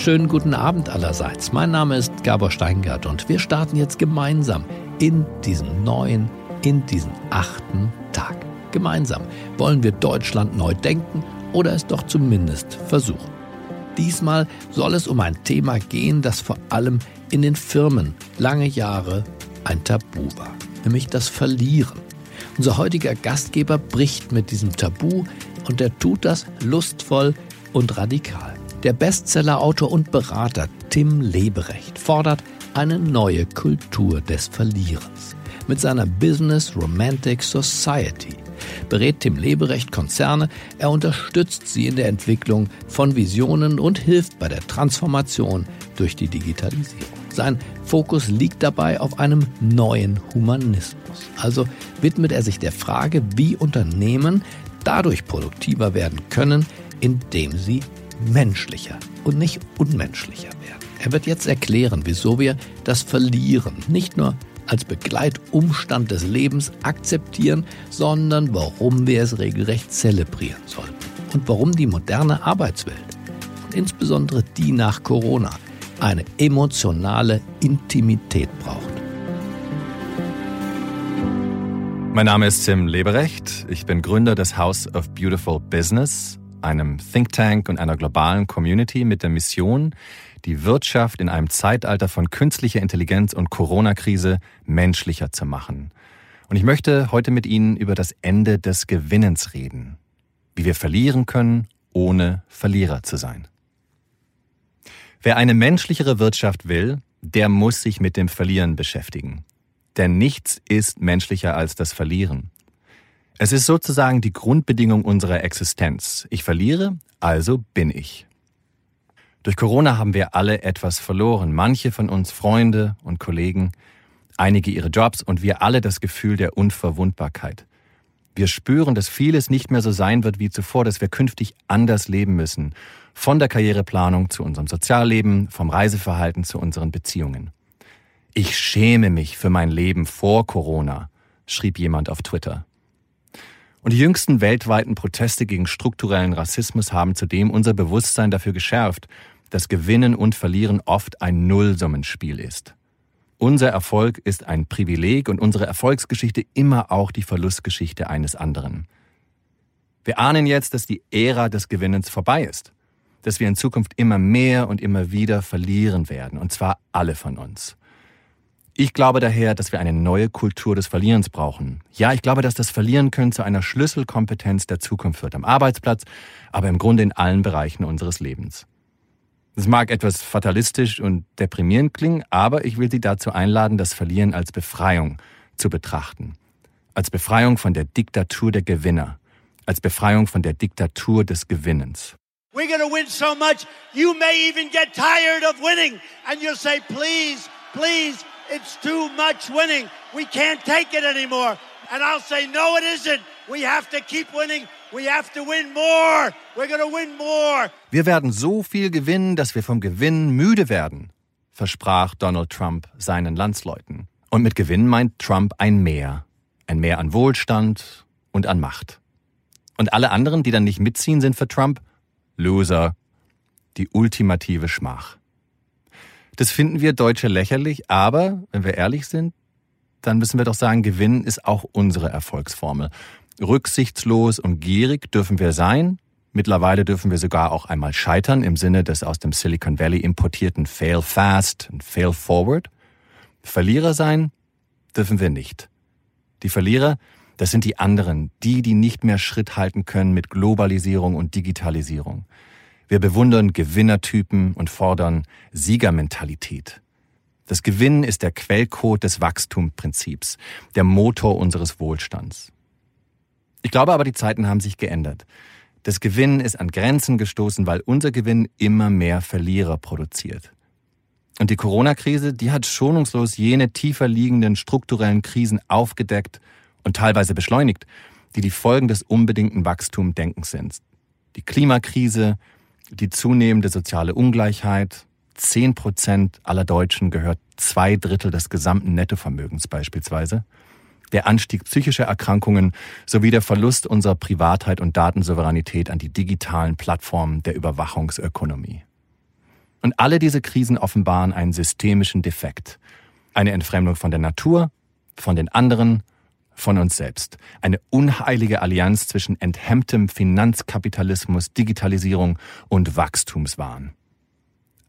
schönen guten Abend allerseits. Mein Name ist Gabor Steingart und wir starten jetzt gemeinsam in diesen neuen, in diesen achten Tag. Gemeinsam wollen wir Deutschland neu denken oder es doch zumindest versuchen. Diesmal soll es um ein Thema gehen, das vor allem in den Firmen lange Jahre ein Tabu war, nämlich das Verlieren. Unser heutiger Gastgeber bricht mit diesem Tabu und er tut das lustvoll und radikal. Der Bestsellerautor und Berater Tim Leberecht fordert eine neue Kultur des Verlierens. Mit seiner Business Romantic Society berät Tim Leberecht Konzerne, er unterstützt sie in der Entwicklung von Visionen und hilft bei der Transformation durch die Digitalisierung. Sein Fokus liegt dabei auf einem neuen Humanismus. Also widmet er sich der Frage, wie Unternehmen dadurch produktiver werden können, indem sie menschlicher und nicht unmenschlicher werden. Er wird jetzt erklären, wieso wir das Verlieren nicht nur als Begleitumstand des Lebens akzeptieren, sondern warum wir es regelrecht zelebrieren sollten. Und warum die moderne Arbeitswelt, und insbesondere die nach Corona, eine emotionale Intimität braucht. Mein Name ist Tim Leberecht. Ich bin Gründer des House of Beautiful Business, einem Think Tank und einer globalen Community mit der Mission, die Wirtschaft in einem Zeitalter von künstlicher Intelligenz und Corona-Krise menschlicher zu machen. Und ich möchte heute mit Ihnen über das Ende des Gewinnens reden. Wie wir verlieren können, ohne Verlierer zu sein. Wer eine menschlichere Wirtschaft will, der muss sich mit dem Verlieren beschäftigen. Denn nichts ist menschlicher als das Verlieren. Es ist sozusagen die Grundbedingung unserer Existenz. Ich verliere, also bin ich. Durch Corona haben wir alle etwas verloren. Manche von uns Freunde und Kollegen, einige ihre Jobs und wir alle das Gefühl der Unverwundbarkeit. Wir spüren, dass vieles nicht mehr so sein wird wie zuvor, dass wir künftig anders leben müssen. Von der Karriereplanung zu unserem Sozialleben, vom Reiseverhalten zu unseren Beziehungen. Ich schäme mich für mein Leben vor Corona, schrieb jemand auf Twitter. Und die jüngsten weltweiten Proteste gegen strukturellen Rassismus haben zudem unser Bewusstsein dafür geschärft, dass Gewinnen und Verlieren oft ein Nullsummenspiel ist. Unser Erfolg ist ein Privileg und unsere Erfolgsgeschichte immer auch die Verlustgeschichte eines anderen. Wir ahnen jetzt, dass die Ära des Gewinnens vorbei ist, dass wir in Zukunft immer mehr und immer wieder verlieren werden, und zwar alle von uns. Ich glaube daher, dass wir eine neue Kultur des Verlierens brauchen. Ja, ich glaube, dass das Verlieren können zu einer Schlüsselkompetenz der Zukunft wird, am Arbeitsplatz, aber im Grunde in allen Bereichen unseres Lebens. Es mag etwas fatalistisch und deprimierend klingen, aber ich will Sie dazu einladen, das Verlieren als Befreiung zu betrachten. Als Befreiung von der Diktatur der Gewinner. Als Befreiung von der Diktatur des Gewinnens. We're gonna win so much, you may even get tired of winning. And you'll say, please, please, it's too much winning. We can't take it anymore. And I'll say, no, it isn't. We have to keep winning. We have to win more. We're gonna win more. Wir werden so viel gewinnen, dass wir vom Gewinn müde werden, versprach Donald Trump seinen Landsleuten. Und mit Gewinn meint Trump ein Mehr. Ein Mehr an Wohlstand und an Macht. Und alle anderen, die dann nicht mitziehen, sind für Trump Loser, die ultimative Schmach. Das finden wir Deutsche lächerlich, aber wenn wir ehrlich sind, dann müssen wir doch sagen, Gewinn ist auch unsere Erfolgsformel. Rücksichtslos und gierig dürfen wir sein. Mittlerweile dürfen wir sogar auch einmal scheitern im Sinne des aus dem Silicon Valley importierten Fail Fast und Fail Forward. Verlierer sein dürfen wir nicht. Die Verlierer, das sind die anderen, die, die nicht mehr Schritt halten können mit Globalisierung und Digitalisierung. Wir bewundern Gewinnertypen und fordern Siegermentalität. Das Gewinnen ist der Quellcode des Wachstumsprinzips, der Motor unseres Wohlstands. Ich glaube aber, die Zeiten haben sich geändert. Das Gewinnen ist an Grenzen gestoßen, weil unser Gewinn immer mehr Verlierer produziert. Und die Corona-Krise, die hat schonungslos jene tiefer liegenden strukturellen Krisen aufgedeckt und teilweise beschleunigt, die die Folgen des unbedingten Wachstumdenkens sind. Die Klimakrise, die zunehmende soziale Ungleichheit. Zehn Prozent aller Deutschen gehört zwei Drittel des gesamten Nettovermögens beispielsweise. Der Anstieg psychischer Erkrankungen sowie der Verlust unserer Privatheit und Datensouveränität an die digitalen Plattformen der Überwachungsökonomie. Und alle diese Krisen offenbaren einen systemischen Defekt. Eine Entfremdung von der Natur, von den anderen, von uns selbst. Eine unheilige Allianz zwischen enthemmtem Finanzkapitalismus, Digitalisierung und Wachstumswahn.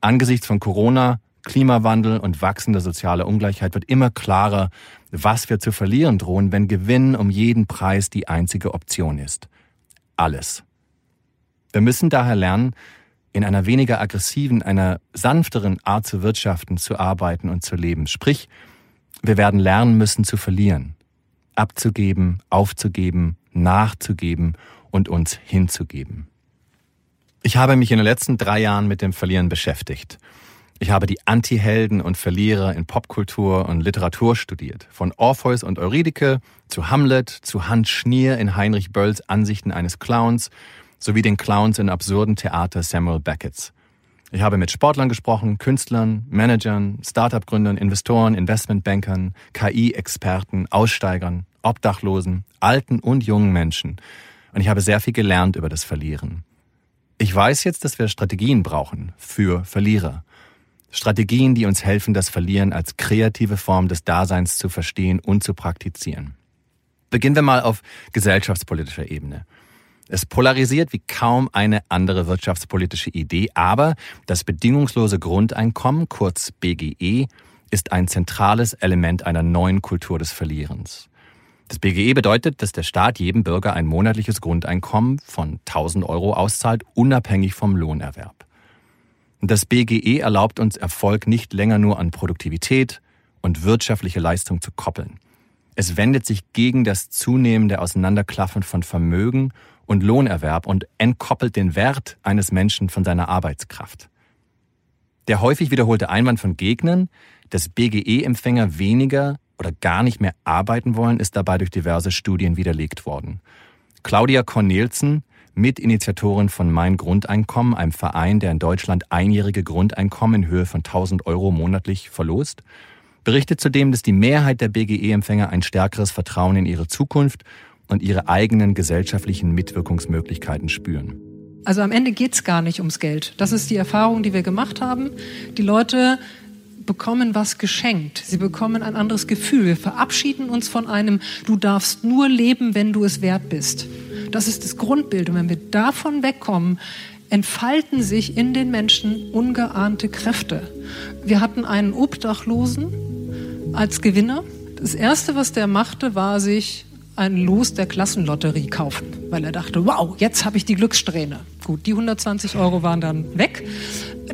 Angesichts von Corona, Klimawandel und wachsender sozialer Ungleichheit wird immer klarer, was wir zu verlieren drohen, wenn Gewinn um jeden Preis die einzige Option ist. Alles. Wir müssen daher lernen, in einer weniger aggressiven, einer sanfteren Art zu wirtschaften, zu arbeiten und zu leben. Sprich, wir werden lernen müssen zu verlieren, abzugeben, aufzugeben, nachzugeben und uns hinzugeben. Ich habe mich in den letzten drei Jahren mit dem Verlieren beschäftigt. Ich habe die Antihelden und Verlierer in Popkultur und Literatur studiert. Von Orpheus und Eurydike zu Hamlet zu Hans Schnier in Heinrich Bölls Ansichten eines Clowns sowie den Clowns in absurden Theater Samuel Beckett's. Ich habe mit Sportlern gesprochen, Künstlern, Managern, Startup-Gründern, Investoren, Investmentbankern, KI-Experten, Aussteigern, Obdachlosen, alten und jungen Menschen. Und ich habe sehr viel gelernt über das Verlieren. Ich weiß jetzt, dass wir Strategien brauchen für Verlierer. Strategien, die uns helfen, das Verlieren als kreative Form des Daseins zu verstehen und zu praktizieren. Beginnen wir mal auf gesellschaftspolitischer Ebene. Es polarisiert wie kaum eine andere wirtschaftspolitische Idee, aber das bedingungslose Grundeinkommen, kurz BGE, ist ein zentrales Element einer neuen Kultur des Verlierens. Das BGE bedeutet, dass der Staat jedem Bürger ein monatliches Grundeinkommen von 1000 Euro auszahlt, unabhängig vom Lohnerwerb. Das BGE erlaubt uns Erfolg nicht länger nur an Produktivität und wirtschaftliche Leistung zu koppeln. Es wendet sich gegen das zunehmende Auseinanderklaffen von Vermögen und Lohnerwerb und entkoppelt den Wert eines Menschen von seiner Arbeitskraft. Der häufig wiederholte Einwand von Gegnern, dass BGE-Empfänger weniger oder gar nicht mehr arbeiten wollen, ist dabei durch diverse Studien widerlegt worden. Claudia Cornelsen, Mitinitiatorin von Mein Grundeinkommen, einem Verein, der in Deutschland einjährige Grundeinkommen in Höhe von 1000 Euro monatlich verlost, berichtet zudem, dass die Mehrheit der BGE-Empfänger ein stärkeres Vertrauen in ihre Zukunft und ihre eigenen gesellschaftlichen Mitwirkungsmöglichkeiten spüren. Also am Ende geht es gar nicht ums Geld. Das ist die Erfahrung, die wir gemacht haben. Die Leute bekommen was geschenkt. Sie bekommen ein anderes Gefühl. Wir verabschieden uns von einem, du darfst nur leben, wenn du es wert bist. Das ist das Grundbild. Und wenn wir davon wegkommen, entfalten sich in den Menschen ungeahnte Kräfte. Wir hatten einen Obdachlosen als Gewinner. Das Erste, was der machte, war sich ein Los der Klassenlotterie kaufen, weil er dachte, wow, jetzt habe ich die Glückssträhne. Gut, die 120 Euro waren dann weg.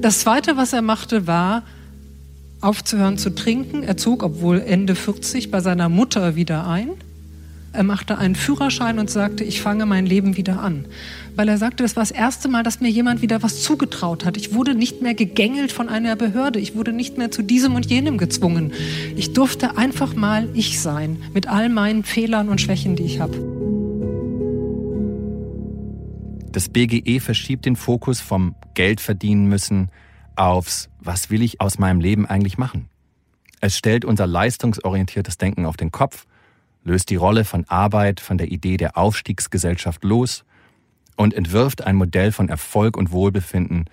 Das Zweite, was er machte, war aufzuhören zu trinken. Er zog, obwohl Ende 40, bei seiner Mutter wieder ein. Er machte einen Führerschein und sagte, ich fange mein Leben wieder an. Weil er sagte, das war das erste Mal, dass mir jemand wieder was zugetraut hat. Ich wurde nicht mehr gegängelt von einer Behörde. Ich wurde nicht mehr zu diesem und jenem gezwungen. Ich durfte einfach mal ich sein, mit all meinen Fehlern und Schwächen, die ich habe. Das BGE verschiebt den Fokus vom Geld verdienen müssen aufs, was will ich aus meinem Leben eigentlich machen? Es stellt unser leistungsorientiertes Denken auf den Kopf löst die Rolle von Arbeit von der Idee der Aufstiegsgesellschaft los und entwirft ein Modell von Erfolg und Wohlbefinden,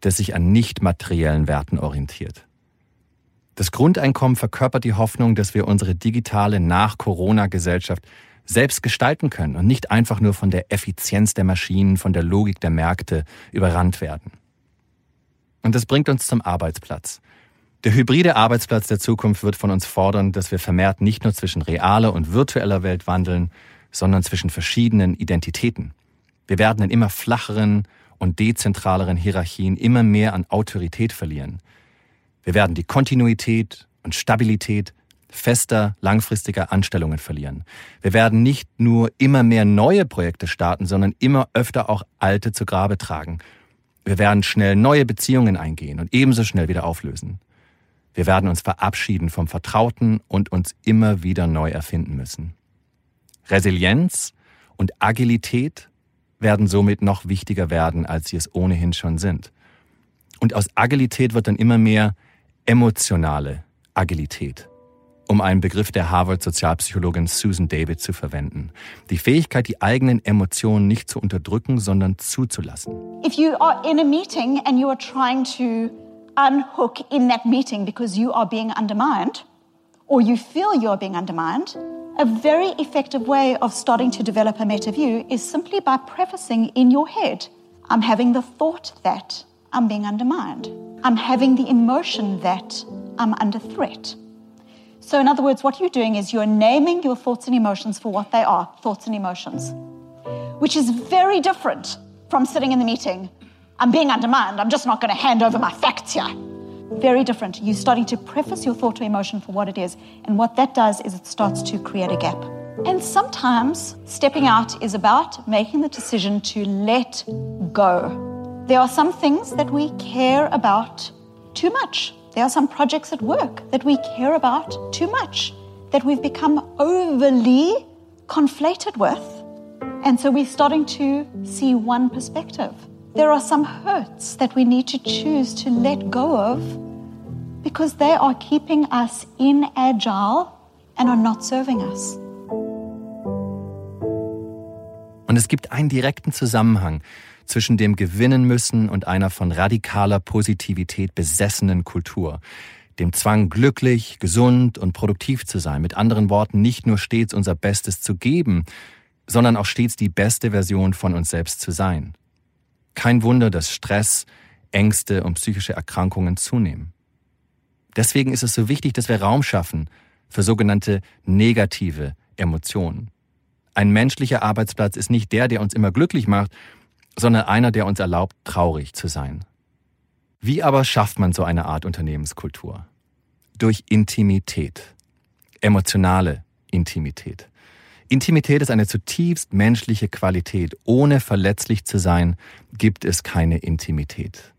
das sich an nicht materiellen Werten orientiert. Das Grundeinkommen verkörpert die Hoffnung, dass wir unsere digitale Nach-Corona-Gesellschaft selbst gestalten können und nicht einfach nur von der Effizienz der Maschinen, von der Logik der Märkte überrannt werden. Und das bringt uns zum Arbeitsplatz. Der hybride Arbeitsplatz der Zukunft wird von uns fordern, dass wir vermehrt nicht nur zwischen realer und virtueller Welt wandeln, sondern zwischen verschiedenen Identitäten. Wir werden in immer flacheren und dezentraleren Hierarchien immer mehr an Autorität verlieren. Wir werden die Kontinuität und Stabilität fester, langfristiger Anstellungen verlieren. Wir werden nicht nur immer mehr neue Projekte starten, sondern immer öfter auch alte zu Grabe tragen. Wir werden schnell neue Beziehungen eingehen und ebenso schnell wieder auflösen. Wir werden uns verabschieden vom Vertrauten und uns immer wieder neu erfinden müssen. Resilienz und Agilität werden somit noch wichtiger werden, als sie es ohnehin schon sind. Und aus Agilität wird dann immer mehr emotionale Agilität, um einen Begriff der Harvard-Sozialpsychologin Susan David zu verwenden. Die Fähigkeit, die eigenen Emotionen nicht zu unterdrücken, sondern zuzulassen. If you are in a meeting and you are trying to unhook in that meeting because you are being undermined or you feel you're being undermined, a very effective way of starting to develop a meta view is simply by prefacing in your head I'm having the thought that I'm being undermined. I'm having the emotion that I'm under threat. So, in other words, what you're doing is you're naming your thoughts and emotions for what they are thoughts and emotions, which is very different from sitting in the meeting. I'm being undermined. I'm just not going to hand over my facts here. Very different. You're starting to preface your thought or emotion for what it is. And what that does is it starts to create a gap. And sometimes stepping out is about making the decision to let go. There are some things that we care about too much. There are some projects at work that we care about too much, that we've become overly conflated with. And so we're starting to see one perspective. There are some hurts that we need to choose to let go of because they are keeping us inagile and are not serving us. Und es gibt einen direkten Zusammenhang zwischen dem Gewinnen müssen und einer von radikaler Positivität besessenen Kultur. Dem Zwang, glücklich, gesund und produktiv zu sein. Mit anderen Worten, nicht nur stets unser Bestes zu geben, sondern auch stets die beste Version von uns selbst zu sein. Kein Wunder, dass Stress, Ängste und psychische Erkrankungen zunehmen. Deswegen ist es so wichtig, dass wir Raum schaffen für sogenannte negative Emotionen. Ein menschlicher Arbeitsplatz ist nicht der, der uns immer glücklich macht, sondern einer, der uns erlaubt, traurig zu sein. Wie aber schafft man so eine Art Unternehmenskultur? Durch Intimität, emotionale Intimität. Intimität ist eine zutiefst menschliche Qualität. Ohne verletzlich zu sein, gibt es keine Intimität.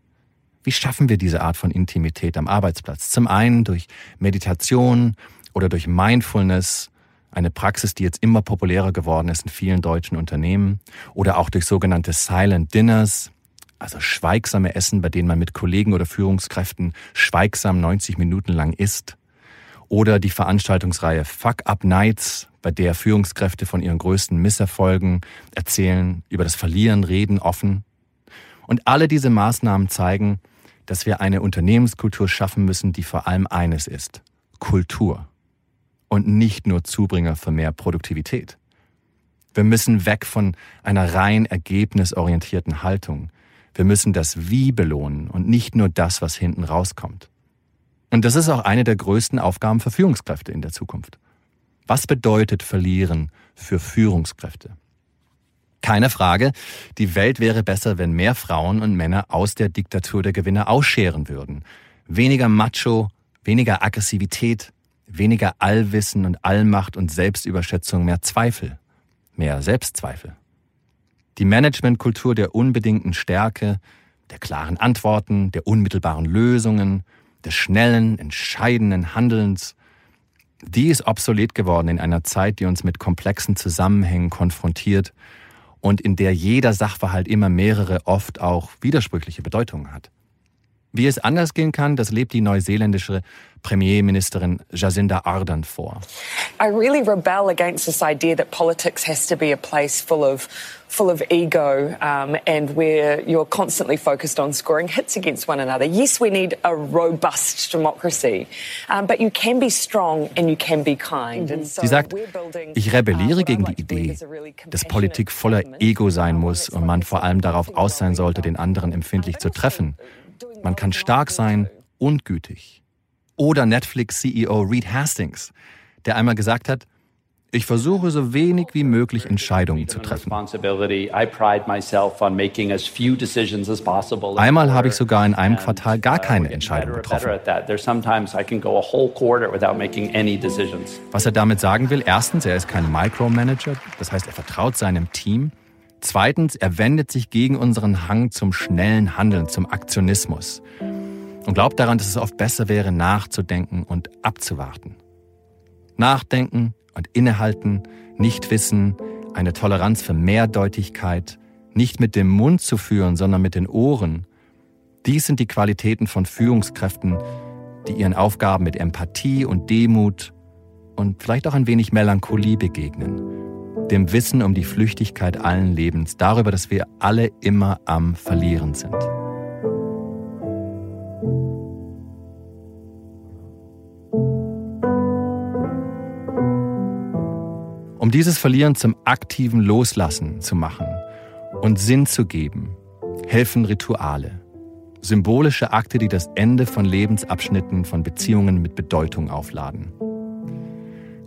Wie schaffen wir diese Art von Intimität am Arbeitsplatz? Zum einen durch Meditation oder durch Mindfulness, eine Praxis, die jetzt immer populärer geworden ist in vielen deutschen Unternehmen oder auch durch sogenannte Silent Dinners, also schweigsame Essen, bei denen man mit Kollegen oder Führungskräften schweigsam 90 Minuten lang isst oder die Veranstaltungsreihe Fuck Up Nights, bei der Führungskräfte von ihren größten Misserfolgen erzählen, über das Verlieren reden offen. Und alle diese Maßnahmen zeigen, dass wir eine Unternehmenskultur schaffen müssen, die vor allem eines ist, Kultur und nicht nur Zubringer für mehr Produktivität. Wir müssen weg von einer rein ergebnisorientierten Haltung. Wir müssen das Wie belohnen und nicht nur das, was hinten rauskommt. Und das ist auch eine der größten Aufgaben für Führungskräfte in der Zukunft. Was bedeutet Verlieren für Führungskräfte? Keine Frage, die Welt wäre besser, wenn mehr Frauen und Männer aus der Diktatur der Gewinner ausscheren würden. Weniger Macho, weniger Aggressivität, weniger Allwissen und Allmacht und Selbstüberschätzung, mehr Zweifel, mehr Selbstzweifel. Die Managementkultur der unbedingten Stärke, der klaren Antworten, der unmittelbaren Lösungen, des schnellen, entscheidenden Handelns, die ist obsolet geworden in einer Zeit, die uns mit komplexen Zusammenhängen konfrontiert und in der jeder Sachverhalt immer mehrere, oft auch widersprüchliche Bedeutungen hat. Wie es anders gehen kann, das lebt die neuseeländische Premierministerin Jacinda Ardern vor. I really rebel against this idea that politics has to be a place full of full of ego um, and where you're constantly focused on scoring hits against one another. Yes, we need a robust democracy, um, but you can be strong and you can be kind. Mhm. So Sie sagt, ich rebelliere uh, gegen die Idee, dass Politik voller Ego sein muss und man vor allem darauf aus sein sollte, den anderen empfindlich zu treffen. Man kann stark sein und gütig. Oder Netflix-CEO Reed Hastings, der einmal gesagt hat, ich versuche so wenig wie möglich Entscheidungen zu treffen. Einmal habe ich sogar in einem Quartal gar keine Entscheidung getroffen. Was er damit sagen will, erstens, er ist kein Micromanager, das heißt, er vertraut seinem Team. Zweitens, er wendet sich gegen unseren Hang zum schnellen Handeln, zum Aktionismus und glaubt daran, dass es oft besser wäre, nachzudenken und abzuwarten. Nachdenken und innehalten, nicht wissen, eine Toleranz für Mehrdeutigkeit, nicht mit dem Mund zu führen, sondern mit den Ohren. Dies sind die Qualitäten von Führungskräften, die ihren Aufgaben mit Empathie und Demut und vielleicht auch ein wenig Melancholie begegnen dem Wissen um die Flüchtigkeit allen Lebens, darüber, dass wir alle immer am Verlieren sind. Um dieses Verlieren zum aktiven Loslassen zu machen und Sinn zu geben, helfen Rituale, symbolische Akte, die das Ende von Lebensabschnitten, von Beziehungen mit Bedeutung aufladen.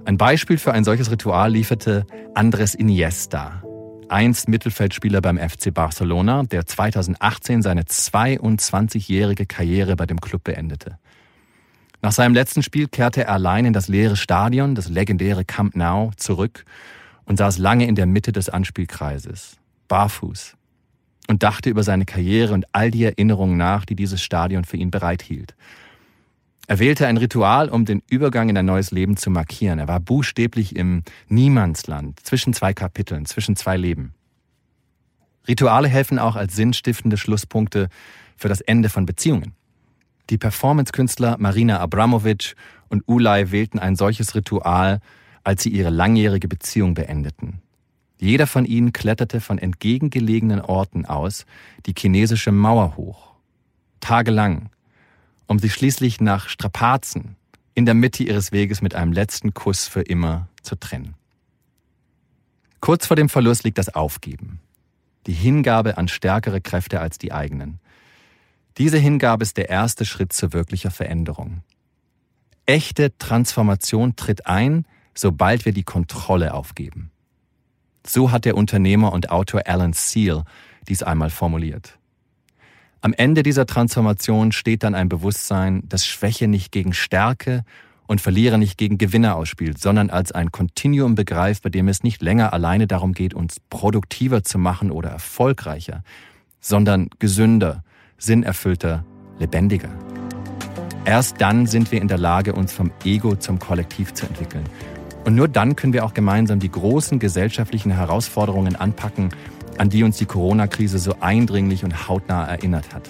Ein Beispiel für ein solches Ritual lieferte Andres Iniesta, einst Mittelfeldspieler beim FC Barcelona, der 2018 seine 22-jährige Karriere bei dem Club beendete. Nach seinem letzten Spiel kehrte er allein in das leere Stadion, das legendäre Camp Nou, zurück und saß lange in der Mitte des Anspielkreises, barfuß, und dachte über seine Karriere und all die Erinnerungen nach, die dieses Stadion für ihn bereithielt. Er wählte ein Ritual, um den Übergang in ein neues Leben zu markieren. Er war buchstäblich im Niemandsland, zwischen zwei Kapiteln, zwischen zwei Leben. Rituale helfen auch als sinnstiftende Schlusspunkte für das Ende von Beziehungen. Die Performance-Künstler Marina Abramovic und Ulay wählten ein solches Ritual, als sie ihre langjährige Beziehung beendeten. Jeder von ihnen kletterte von entgegengelegenen Orten aus die chinesische Mauer hoch. Tagelang, um sich schließlich nach Strapazen in der Mitte ihres Weges mit einem letzten Kuss für immer zu trennen. Kurz vor dem Verlust liegt das Aufgeben, die Hingabe an stärkere Kräfte als die eigenen. Diese Hingabe ist der erste Schritt zu wirklicher Veränderung. Echte Transformation tritt ein, sobald wir die Kontrolle aufgeben. So hat der Unternehmer und Autor Alan Seal dies einmal formuliert. Am Ende dieser Transformation steht dann ein Bewusstsein, das Schwäche nicht gegen Stärke und Verlierer nicht gegen Gewinner ausspielt, sondern als ein Kontinuum begreift, bei dem es nicht länger alleine darum geht, uns produktiver zu machen oder erfolgreicher, sondern gesünder, sinnerfüllter, lebendiger. Erst dann sind wir in der Lage, uns vom Ego zum Kollektiv zu entwickeln. Und nur dann können wir auch gemeinsam die großen gesellschaftlichen Herausforderungen anpacken an die uns die Corona-Krise so eindringlich und hautnah erinnert hat.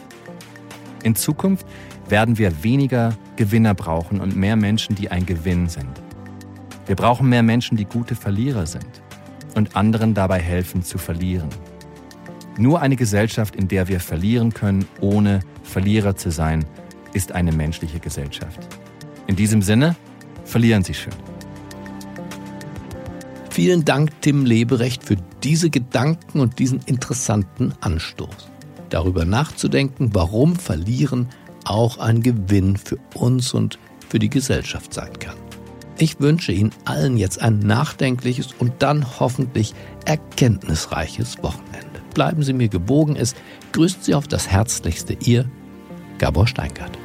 In Zukunft werden wir weniger Gewinner brauchen und mehr Menschen, die ein Gewinn sind. Wir brauchen mehr Menschen, die gute Verlierer sind und anderen dabei helfen zu verlieren. Nur eine Gesellschaft, in der wir verlieren können, ohne Verlierer zu sein, ist eine menschliche Gesellschaft. In diesem Sinne, verlieren Sie schön. Vielen Dank, Tim Leberecht, für diese Gedanken und diesen interessanten Anstoß. Darüber nachzudenken, warum Verlieren auch ein Gewinn für uns und für die Gesellschaft sein kann. Ich wünsche Ihnen allen jetzt ein nachdenkliches und dann hoffentlich erkenntnisreiches Wochenende. Bleiben Sie mir gewogen, es grüßt Sie auf das Herzlichste, Ihr Gabor Steingart.